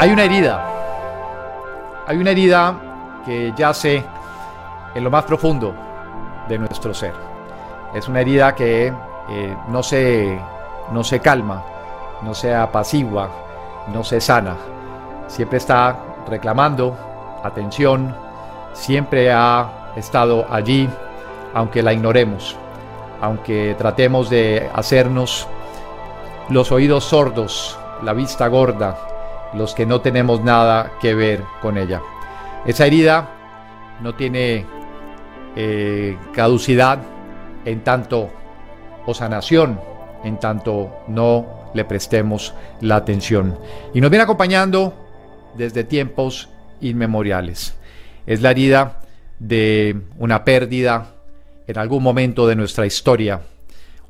Hay una herida. Hay una herida que yace en lo más profundo de nuestro ser. Es una herida que eh, no, se, no se calma, no se apacigua, no se sana. Siempre está reclamando atención, siempre ha estado allí, aunque la ignoremos, aunque tratemos de hacernos los oídos sordos, la vista gorda, los que no tenemos nada que ver con ella. Esa herida no tiene eh, caducidad en tanto o sanación en tanto no le prestemos la atención. Y nos viene acompañando desde tiempos inmemoriales. Es la herida de una pérdida en algún momento de nuestra historia,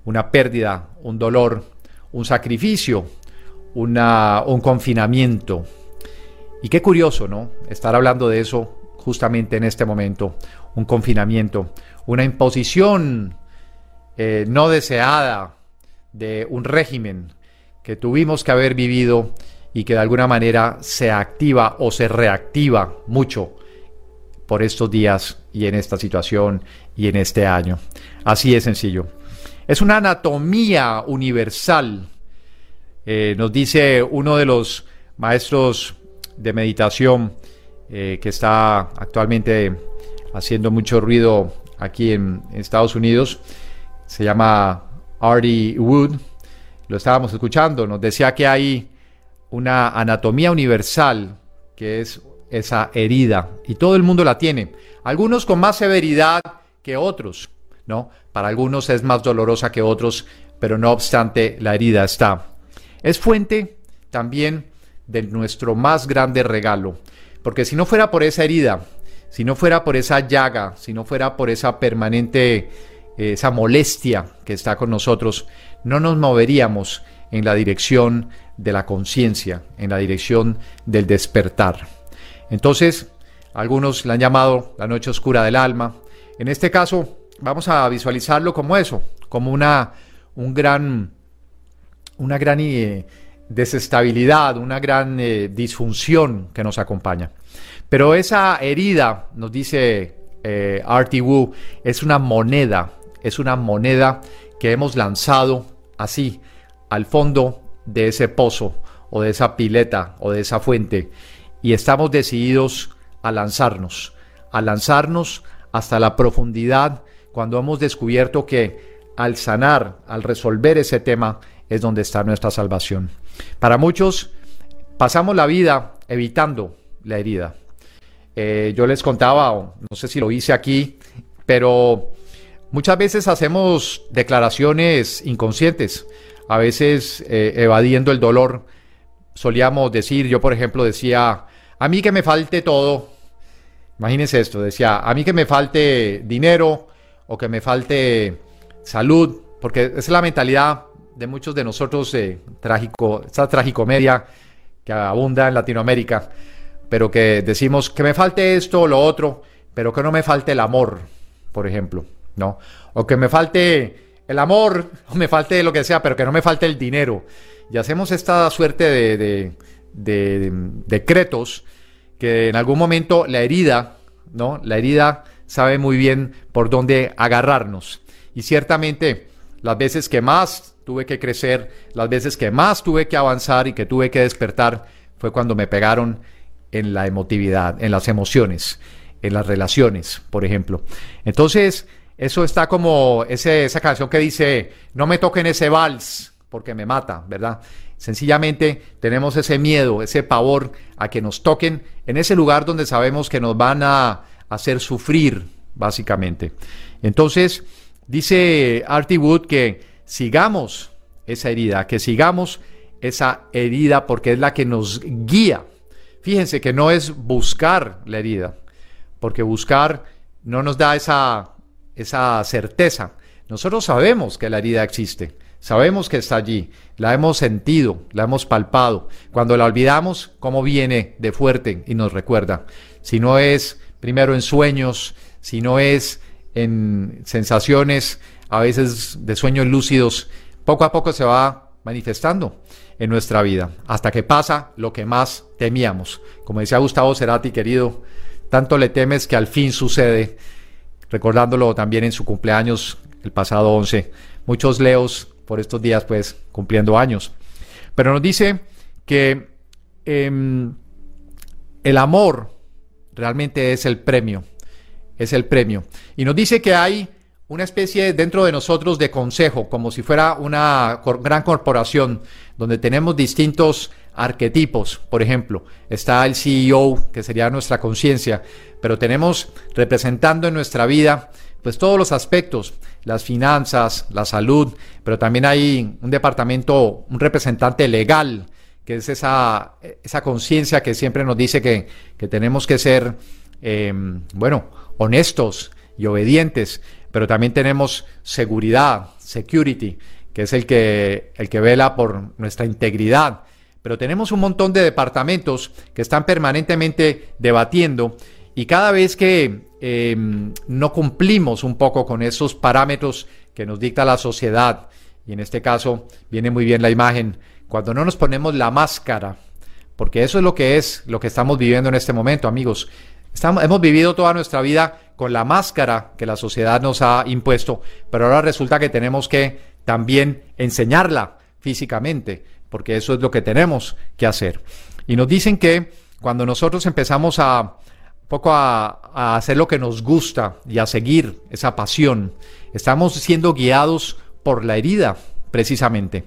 una pérdida, un dolor, un sacrificio, una, un confinamiento. Y qué curioso, ¿no? Estar hablando de eso justamente en este momento, un confinamiento, una imposición eh, no deseada de un régimen que tuvimos que haber vivido y que de alguna manera se activa o se reactiva mucho por estos días y en esta situación y en este año. Así es sencillo. Es una anatomía universal, eh, nos dice uno de los maestros de meditación eh, que está actualmente haciendo mucho ruido aquí en, en Estados Unidos, se llama Artie Wood, lo estábamos escuchando, nos decía que hay una anatomía universal, que es esa herida, y todo el mundo la tiene. Algunos con más severidad que otros, ¿no? Para algunos es más dolorosa que otros, pero no obstante la herida está. Es fuente también de nuestro más grande regalo, porque si no fuera por esa herida, si no fuera por esa llaga, si no fuera por esa permanente, eh, esa molestia que está con nosotros, no nos moveríamos en la dirección de la conciencia, en la dirección del despertar. Entonces, algunos la han llamado la noche oscura del alma. En este caso, vamos a visualizarlo como eso, como una, un gran, una gran eh, desestabilidad, una gran eh, disfunción que nos acompaña. Pero esa herida, nos dice eh, Artie Wu, es una moneda, es una moneda que hemos lanzado así al fondo de ese pozo o de esa pileta o de esa fuente y estamos decididos a lanzarnos, a lanzarnos hasta la profundidad cuando hemos descubierto que al sanar, al resolver ese tema, es donde está nuestra salvación. Para muchos pasamos la vida evitando la herida. Eh, yo les contaba, no sé si lo hice aquí, pero muchas veces hacemos declaraciones inconscientes a veces eh, evadiendo el dolor. Solíamos decir, yo por ejemplo decía, a mí que me falte todo. Imagínense esto, decía, a mí que me falte dinero o que me falte salud, porque es la mentalidad de muchos de nosotros, eh, trágico, esta tragicomedia que abunda en Latinoamérica, pero que decimos que me falte esto o lo otro, pero que no me falte el amor, por ejemplo, ¿no? O que me falte el amor, me falte lo que sea, pero que no me falte el dinero. Y hacemos esta suerte de, decretos que en algún momento la herida, ¿no? La herida sabe muy bien por dónde agarrarnos. Y ciertamente las veces que más tuve que crecer, las veces que más tuve que avanzar y que tuve que despertar, fue cuando me pegaron en la emotividad, en las emociones, en las relaciones, por ejemplo. Entonces, eso está como esa canción que dice, no me toquen ese vals porque me mata, ¿verdad? Sencillamente tenemos ese miedo, ese pavor a que nos toquen en ese lugar donde sabemos que nos van a hacer sufrir, básicamente. Entonces, Dice Artie Wood que sigamos esa herida, que sigamos esa herida porque es la que nos guía. Fíjense que no es buscar la herida, porque buscar no nos da esa, esa certeza. Nosotros sabemos que la herida existe, sabemos que está allí, la hemos sentido, la hemos palpado. Cuando la olvidamos, ¿cómo viene de fuerte y nos recuerda? Si no es primero en sueños, si no es en sensaciones a veces de sueños lúcidos, poco a poco se va manifestando en nuestra vida, hasta que pasa lo que más temíamos. Como decía Gustavo Cerati, querido, tanto le temes que al fin sucede, recordándolo también en su cumpleaños el pasado 11. Muchos leos por estos días, pues, cumpliendo años. Pero nos dice que em, el amor realmente es el premio, es el premio. Y nos dice que hay una especie dentro de nosotros de consejo, como si fuera una gran corporación, donde tenemos distintos arquetipos. Por ejemplo, está el CEO, que sería nuestra conciencia, pero tenemos representando en nuestra vida pues todos los aspectos, las finanzas, la salud, pero también hay un departamento, un representante legal, que es esa, esa conciencia que siempre nos dice que, tenemos que ser, em, bueno, honestos y obedientes, pero también tenemos seguridad, security, que es el que, el que vela por nuestra integridad. Pero tenemos un montón de departamentos que están permanentemente debatiendo y cada vez que em, no cumplimos un poco con esos parámetros que nos dicta la sociedad, y en este caso viene muy bien la imagen, cuando no nos ponemos la máscara, porque eso es lo que es lo que estamos viviendo en este momento, amigos. Hemos vivido toda nuestra vida con la máscara que la sociedad nos ha impuesto, pero ahora resulta que tenemos que también enseñarla físicamente, porque eso es lo que tenemos que hacer. Y nos dicen que cuando nosotros empezamos a poco a hacer lo que nos gusta y a seguir esa pasión, estamos siendo guiados por la herida, precisamente.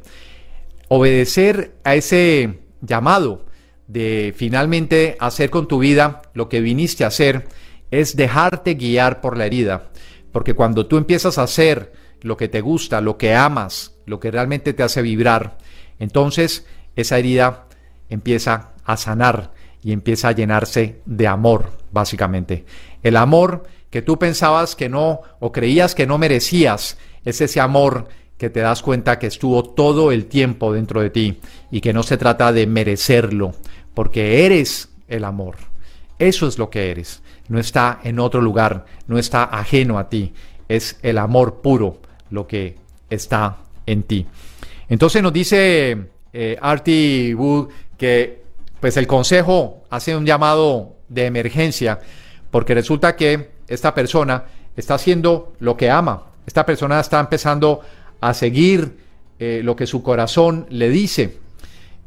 Obedecer a ese llamado de finalmente hacer con tu vida lo que viniste a hacer es dejarte guiar por la herida. Porque cuando tú empiezas a hacer lo que te gusta, lo que amas, lo que realmente te hace vibrar, entonces esa herida empieza a sanar y empieza a llenarse de amor, básicamente. El amor que tú pensabas que no o creías que no merecías, es ese amor que te das cuenta que estuvo todo el tiempo dentro de ti y que no se trata de merecerlo, porque eres el amor. Eso es lo que eres. No está en otro lugar, no está ajeno a ti. Es el amor puro lo que está en ti. Entonces nos dice eh, Artie Wood que pues el consejo hace un llamado de emergencia porque resulta que esta persona está haciendo lo que ama. Esta persona está empezando a seguir eh, lo que su corazón le dice.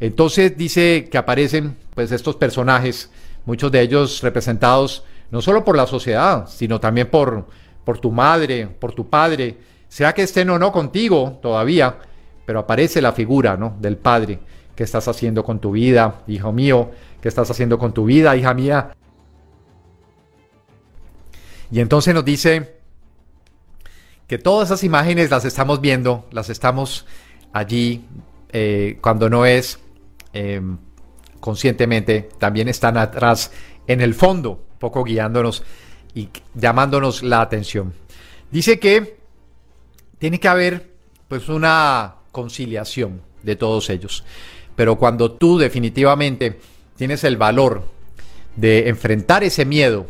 Entonces dice que aparecen pues estos personajes, muchos de ellos representados no solo por la sociedad, sino también por, por tu madre, por tu padre, sea que estén o no contigo todavía, pero aparece la figura ¿no? del padre. ¿Qué estás haciendo con tu vida, hijo mío? ¿Qué estás haciendo con tu vida, hija mía? Y entonces nos dice que todas esas imágenes las estamos viendo, las estamos allí eh, cuando no es Em, conscientemente también están atrás en el fondo, poco guiándonos y llamándonos la atención. Dice que tiene que haber pues una conciliación de todos ellos. Pero cuando tú definitivamente tienes el valor de enfrentar ese miedo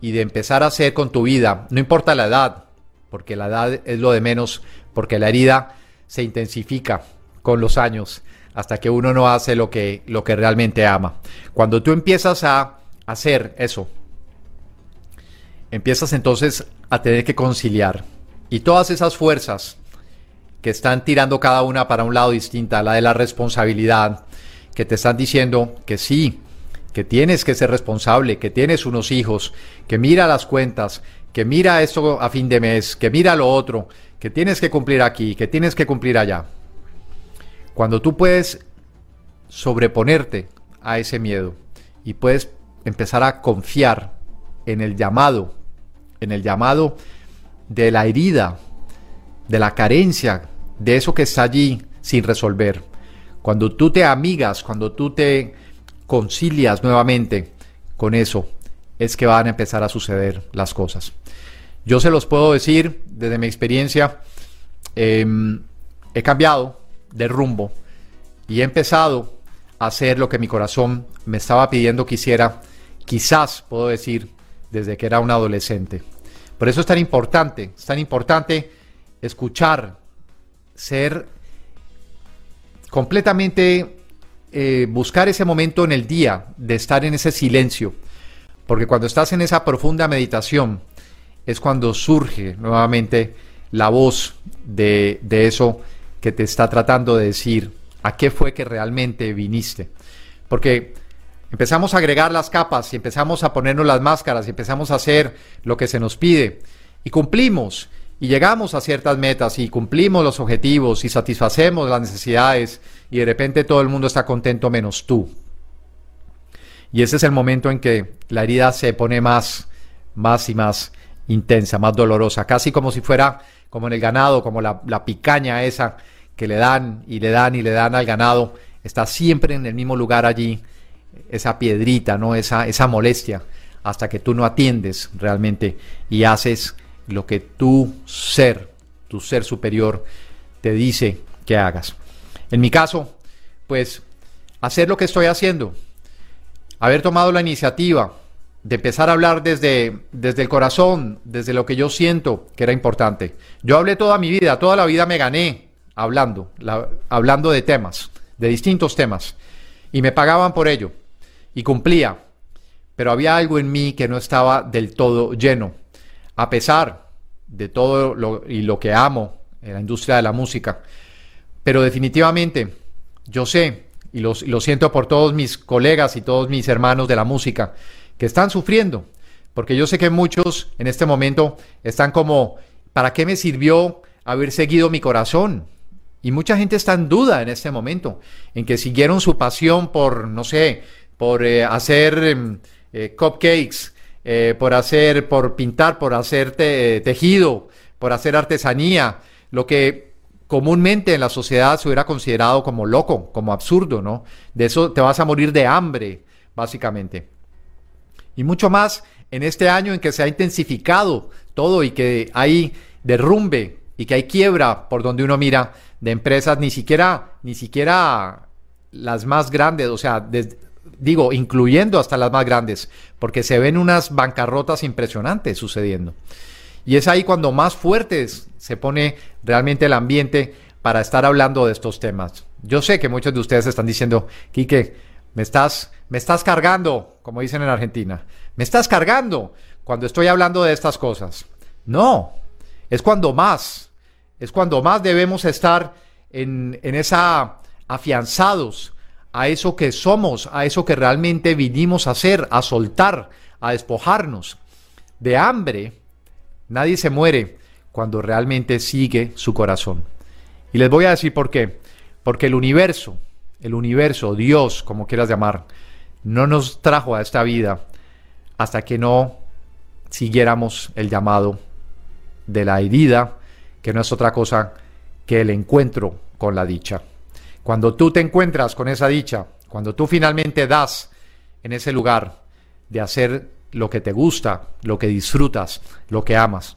y de empezar a hacer con tu vida, no importa la edad, porque la edad es lo de menos, porque la herida se intensifica con los años hasta que uno no hace lo que, lo que realmente ama. Cuando tú empiezas a hacer eso, empiezas entonces a tener que conciliar. Y todas esas fuerzas que están tirando cada una para un lado distinta, la de la responsabilidad, que te están diciendo que sí, que tienes que ser responsable, que tienes unos hijos, que mira las cuentas, que mira esto a fin de mes, que mira lo otro, que tienes que cumplir aquí, que tienes que cumplir allá. Cuando tú puedes sobreponerte a ese miedo y puedes empezar a confiar en el llamado, en el llamado de la herida de la carencia, de eso que está allí sin resolver. Cuando tú te amigas, cuando tú te concilias nuevamente con eso, es que van a empezar a suceder las cosas. Yo se los puedo decir desde mi experiencia, em, he cambiado de rumbo y he empezado a hacer lo que mi corazón me estaba pidiendo que hiciera, quizás puedo decir, desde que era un adolescente. Por eso es tan importante, es tan importante escuchar, ser completamente, eh, buscar ese momento en el día de estar en ese silencio, porque cuando estás en esa profunda meditación es cuando surge nuevamente la voz de, de eso que te está tratando de decir a qué fue que realmente viniste. Porque empezamos a agregar las capas y empezamos a ponernos las máscaras y empezamos a hacer lo que se nos pide y cumplimos y llegamos a ciertas metas y cumplimos los objetivos y satisfacemos las necesidades y de repente todo el mundo está contento menos tú. Y ese es el momento en que la herida se pone más, más y más intensa, más dolorosa, casi como si fuera como en el ganado, como la, la picaña esa que le dan y le dan y le dan al ganado, está siempre en el mismo lugar allí, esa piedrita, ¿no? esa, esa molestia, hasta que tú no atiendes realmente y haces lo que tu ser, tu ser superior, te dice que hagas. En mi caso, pues hacer lo que estoy haciendo, haber tomado la iniciativa de empezar a hablar desde, desde el corazón, desde lo que yo siento que era importante. Yo hablé toda mi vida, toda la vida me gané hablando, hablando de temas, de distintos temas, y me pagaban por ello, y cumplía, pero había algo en mí que no estaba del todo lleno a pesar de todo lo, y lo que amo en la industria de la música. Pero definitivamente yo sé, y lo, lo siento por todos mis colegas y todos mis hermanos de la música, que están sufriendo, porque yo sé que muchos en este momento están como, ¿para qué me sirvió haber seguido mi corazón? Y mucha gente está en duda en este momento, en que siguieron su pasión por, no sé, por eh, hacer em, eh, cupcakes, eh, por hacer, por pintar, por hacer tejido, por hacer artesanía, lo que comúnmente en la sociedad se hubiera considerado como loco, como absurdo, ¿no? De eso te vas a morir de hambre, básicamente. Y mucho más en este año en que se ha intensificado todo y que hay derrumbe y que hay quiebra por donde uno mira de empresas, ni siquiera, ni siquiera las más grandes, o sea, digo, incluyendo hasta las más grandes, porque se ven unas bancarrotas impresionantes sucediendo. Y es ahí cuando más fuertes se pone realmente el ambiente para estar hablando de estos temas. Yo sé que muchos de ustedes están diciendo, Quique, me estás, me estás cargando, como dicen en Argentina, me estás cargando cuando estoy hablando de estas cosas. No, es cuando más, es cuando más debemos estar en, en esa afianzados a eso que somos, a eso que realmente vinimos a hacer, a soltar, a despojarnos. De hambre, nadie se muere cuando realmente sigue su corazón. Y les voy a decir por qué. Porque el universo, el universo, Dios, como quieras llamar, no nos trajo a esta vida hasta que no siguiéramos el llamado de la herida, que no es otra cosa que el encuentro con la dicha. Cuando tú te encuentras con esa dicha, cuando tú finalmente das en ese lugar de hacer lo que te gusta, lo que disfrutas, lo que amas.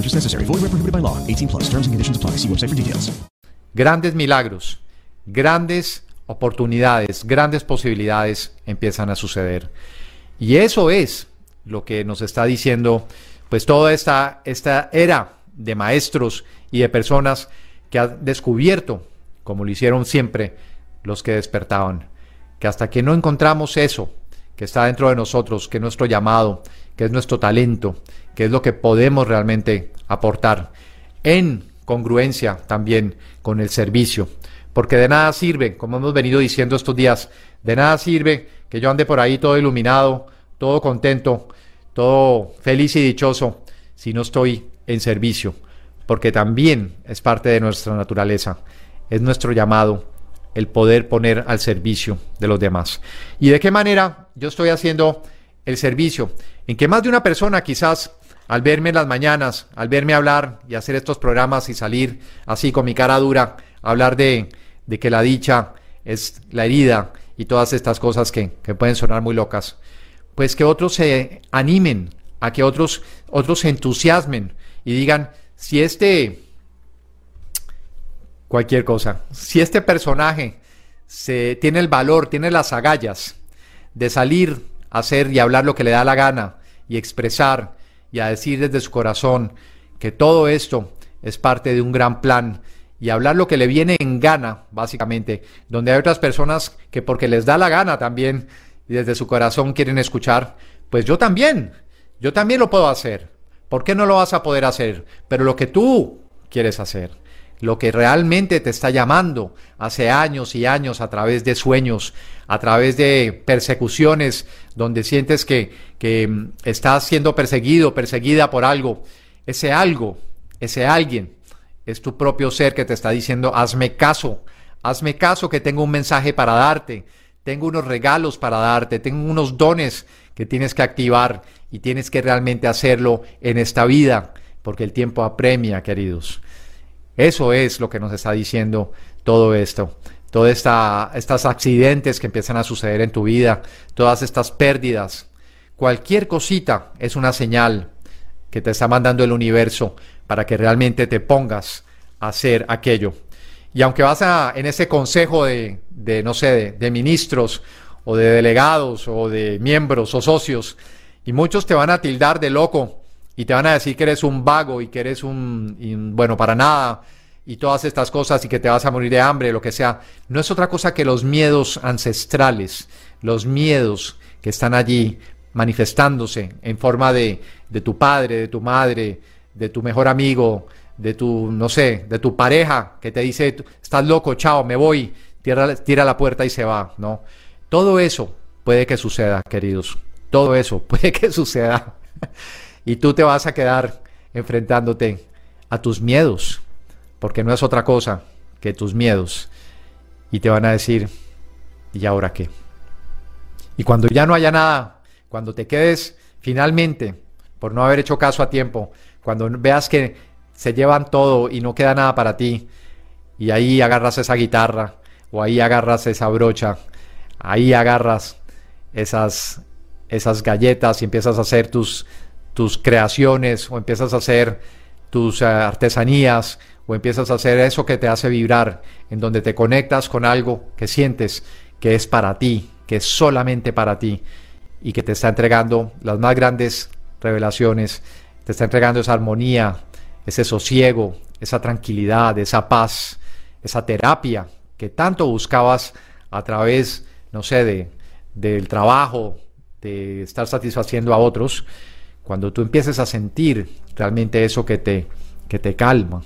Purchase necessary. Void where prohibited by law. 18 plus. Terms and conditions apply. See website for details. Grandes milagros grandes oportunidades, grandes posibilidades empiezan a suceder. Y eso es lo que nos está diciendo, pues toda esta, esta era de maestros y de personas que han descubierto, como lo hicieron siempre los que despertaban, que hasta que no encontramos eso que está dentro de nosotros, que es nuestro llamado, que es nuestro talento, que es lo que podemos realmente aportar, en congruencia también con el servicio. Porque de nada sirve, como hemos venido diciendo estos días, de nada sirve que yo ande por ahí todo iluminado, todo contento, todo feliz y dichoso, si no estoy en servicio. Porque también es parte de nuestra naturaleza, es nuestro llamado el poder poner al servicio de los demás. ¿Y de qué manera yo estoy haciendo el servicio? En que más de una persona quizás al verme en las mañanas, al verme hablar y hacer estos programas y salir así con mi cara dura, hablar de, de que la dicha es la herida y todas estas cosas que, que pueden sonar muy locas, pues que otros se animen, a que otros, otros se entusiasmen y digan, si este, cualquier cosa, si este personaje se, tiene el valor, tiene las agallas de salir hacer y hablar lo que le da la gana y expresar y a decir desde su corazón que todo esto es parte de un gran plan y hablar lo que le viene en gana, básicamente, donde hay otras personas que porque les da la gana también y desde su corazón quieren escuchar, pues yo también, yo también lo puedo hacer. ¿Por qué no lo vas a poder hacer? Pero lo que tú quieres hacer, lo que realmente te está llamando hace años y años a través de sueños, a través de persecuciones, donde sientes que, que mm, estás siendo perseguido, perseguida por algo. Ese algo, ese alguien, es tu propio ser que te está diciendo, hazme caso, hazme caso que tengo un mensaje para darte, tengo unos regalos para darte, tengo unos dones que tienes que activar y tienes que realmente hacerlo en esta vida, porque el tiempo apremia, queridos. Eso es lo que nos está diciendo todo esto. Todos estos accidentes que empiezan a suceder en tu vida, todas estas pérdidas, cualquier cosita es una señal que te está mandando el universo para que realmente te pongas a hacer aquello. Y aunque vas a, en ese consejo de, no sé, de, de ministros o de delegados o de miembros o socios, y muchos te van a tildar de loco y te van a decir que eres un vago y que eres un, y, bueno, para nada y todas estas cosas y que te vas a morir de hambre, lo que sea, no es otra cosa que los miedos ancestrales, los miedos que están allí manifestándose en forma de, de tu padre, de tu madre, de tu mejor amigo, de tu, no sé, de tu pareja que te dice, estás loco, chao, me voy, tira, tira la puerta y se va, ¿no? Todo eso puede que suceda, queridos. Todo eso puede que suceda. Y tú te vas a quedar enfrentándote a tus miedos, porque no es otra cosa que tus miedos. Y te van a decir, ¿y ahora qué? Y cuando ya no haya nada, cuando te quedes finalmente por no haber hecho caso a tiempo, cuando veas que se llevan todo y no queda nada para ti, y ahí agarras esa guitarra, o ahí agarras esa brocha, ahí agarras esas, esas galletas y empiezas a hacer tus, tus creaciones, o empiezas a hacer tus uh, artesanías, o empiezas a hacer eso que te hace vibrar, en donde te conectas con algo que sientes que es para ti, que es solamente para ti, y que te está entregando las más grandes revelaciones, te está entregando esa armonía, ese sosiego, esa tranquilidad, esa paz, esa terapia que tanto buscabas a través, no sé, de, del trabajo, de estar satisfaciendo a otros, cuando tú empieces a sentir realmente eso que te, que te calma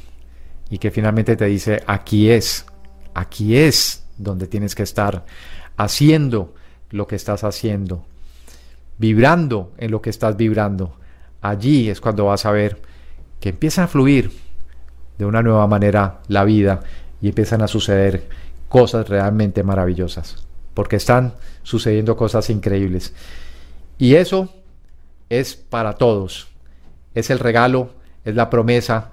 y que finalmente te dice, aquí es, aquí es donde tienes que estar haciendo lo que estás haciendo, vibrando en lo que estás vibrando. Allí es cuando vas a ver que empieza a fluir de una nueva manera la vida y empiezan a suceder cosas realmente maravillosas, porque están sucediendo cosas increíbles. Y eso es para todos. Es el regalo, es la promesa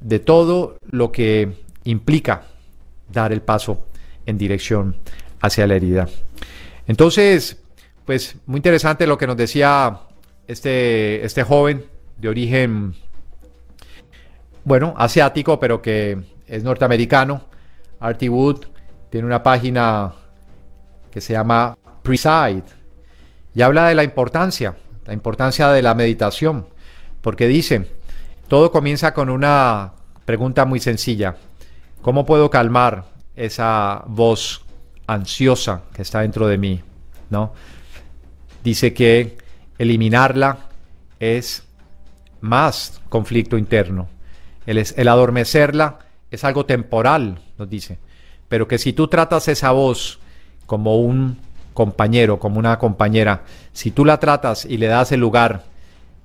de todo lo que implica dar el paso en dirección hacia la herida. Entonces, pues muy interesante lo que nos decía este, este joven de origen, bueno, asiático, pero que es norteamericano, Artie Wood, tiene una página que se llama Preside y habla de la importancia, la importancia de la meditación, porque dice, todo comienza con una pregunta muy sencilla, ¿cómo puedo calmar esa voz ansiosa que está dentro de mí? ¿No? Dice que eliminarla es más conflicto interno. El, el adormecerla es algo temporal, nos dice. Pero que si tú tratas esa voz como un compañero, como una compañera, si tú la tratas y le das el lugar,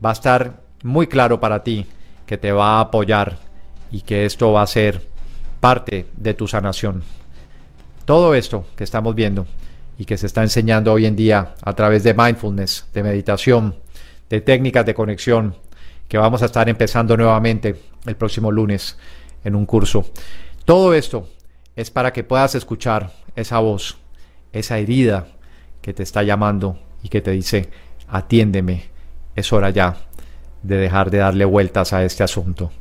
va a estar muy claro para ti que te va a apoyar y que esto va a ser parte de tu sanación. Todo esto que estamos viendo y que se está enseñando hoy en día a través de mindfulness, de meditación, de técnicas de conexión, que vamos a estar empezando nuevamente el próximo lunes en un curso. Todo esto es para que puedas escuchar esa voz, esa herida que te está llamando y que te dice, atiéndeme, es hora ya de dejar de darle vueltas a este asunto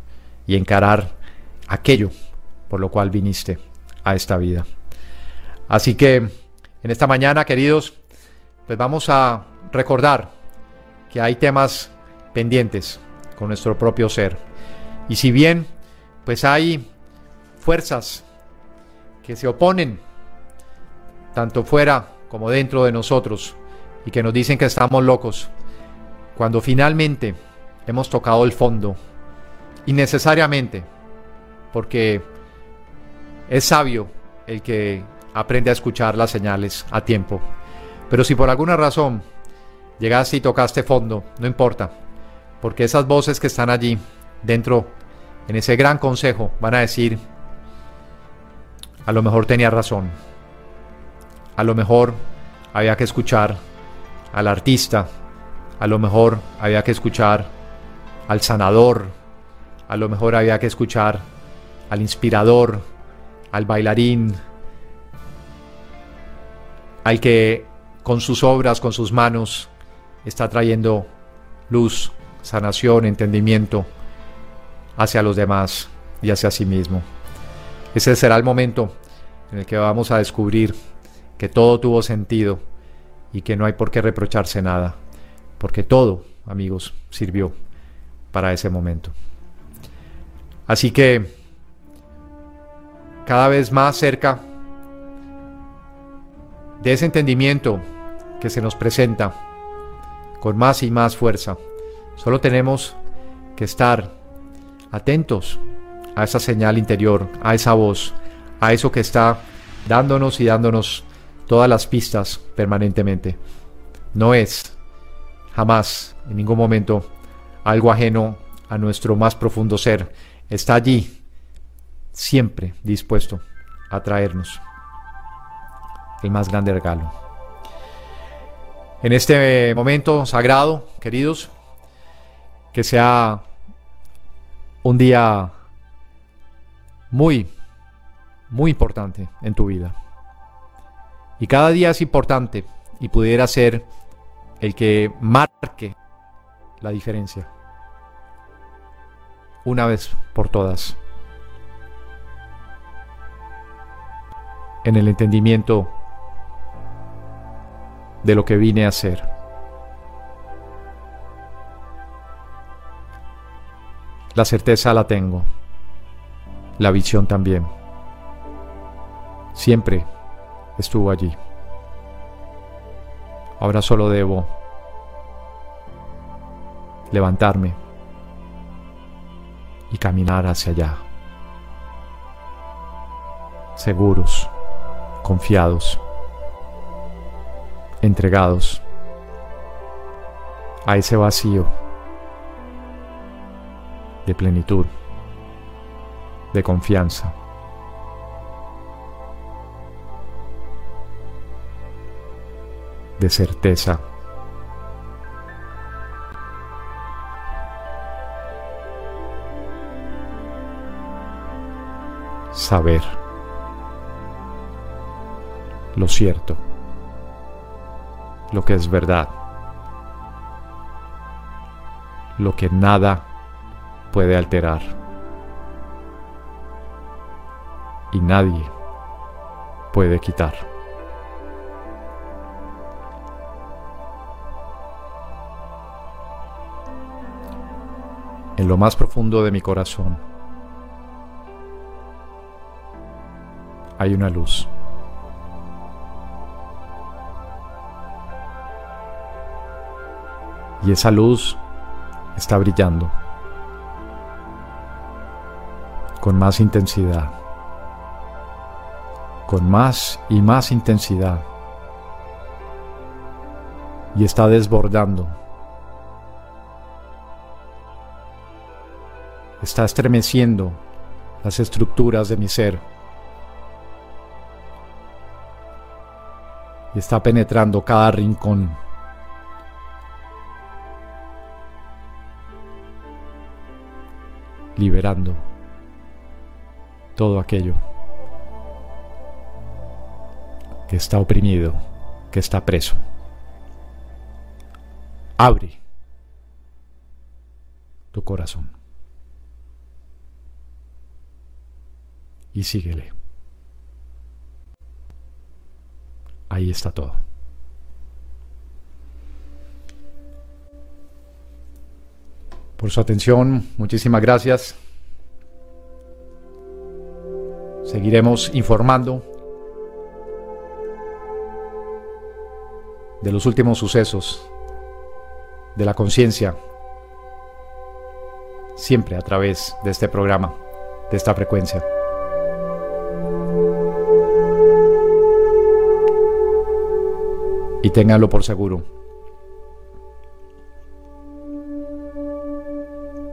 y encarar aquello por lo cual viniste a esta vida. Así que en esta mañana, queridos, pues vamos a recordar que hay temas pendientes con nuestro propio ser. Y si bien, pues hay fuerzas que se oponen, tanto fuera como dentro de nosotros, y que nos dicen que estamos locos, cuando finalmente hemos tocado el fondo, innecesariamente, porque es sabio el que aprende a escuchar las señales a tiempo. Pero si por alguna razón llegaste y tocaste fondo, no importa, porque esas voces que están allí, dentro, en ese gran consejo, van a decir, a lo mejor tenía razón, a lo mejor había que escuchar al artista, a lo mejor había que escuchar al sanador, a lo mejor había que escuchar al inspirador, al bailarín, al que con sus obras, con sus manos, está trayendo luz, sanación, entendimiento hacia los demás y hacia sí mismo. Ese será el momento en el que vamos a descubrir que todo tuvo sentido y que no hay por qué reprocharse nada, porque todo, amigos, sirvió para ese momento. Así que cada vez más cerca de ese entendimiento que se nos presenta con más y más fuerza, Solo tenemos que estar atentos a esa señal interior, a esa voz, a eso que está dándonos y dándonos todas las pistas permanentemente. No es jamás, en ningún momento, algo ajeno a nuestro más profundo ser. Está allí, siempre dispuesto a traernos el más grande regalo. En este momento sagrado, queridos, que sea un día muy, muy importante en tu vida. Y cada día es importante y pudiera ser el que marque la diferencia. Una vez por todas. En el entendimiento de lo que vine a ser. La certeza la tengo. La visión también. Siempre estuvo allí. Ahora solo debo levantarme y caminar hacia allá. Seguros, confiados, entregados a ese vacío de plenitud, de confianza. De certeza. Saber lo cierto, lo que es verdad, lo que nada puede alterar. Y nadie, puede quitar. En lo más profundo de mi corazón hay una luz. Y esa luz está brillando con más intensidad, con más y más intensidad. Y está desbordando. Está estremeciendo las estructuras de mi ser. Y está penetrando cada rincón liberando todo aquello que está oprimido, que está preso. Abre tu corazón y síguele. Ahí está todo. por su atención. Muchísimas gracias. Seguiremos informando de los últimos sucesos de la conciencia, siempre a través de este programa, de esta frecuencia. Y ténganlo por seguro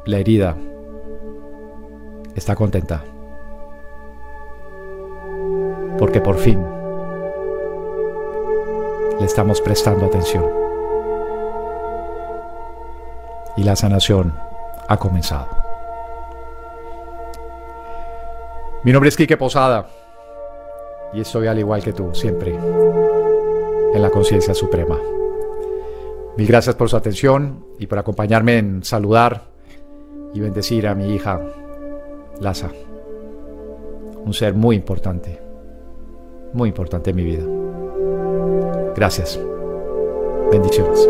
la herida está contenta. Porque por fin le estamos prestando atención. Y la sanación ha comenzado. Mi nombre es Quique Posada y estoy al igual que tú, siempre en la conciencia suprema. Mil gracias por su atención y por acompañarme en saludar y bendecir a mi hija Laza, un ser muy importante, muy importante en mi vida. Gracias. Bendiciones.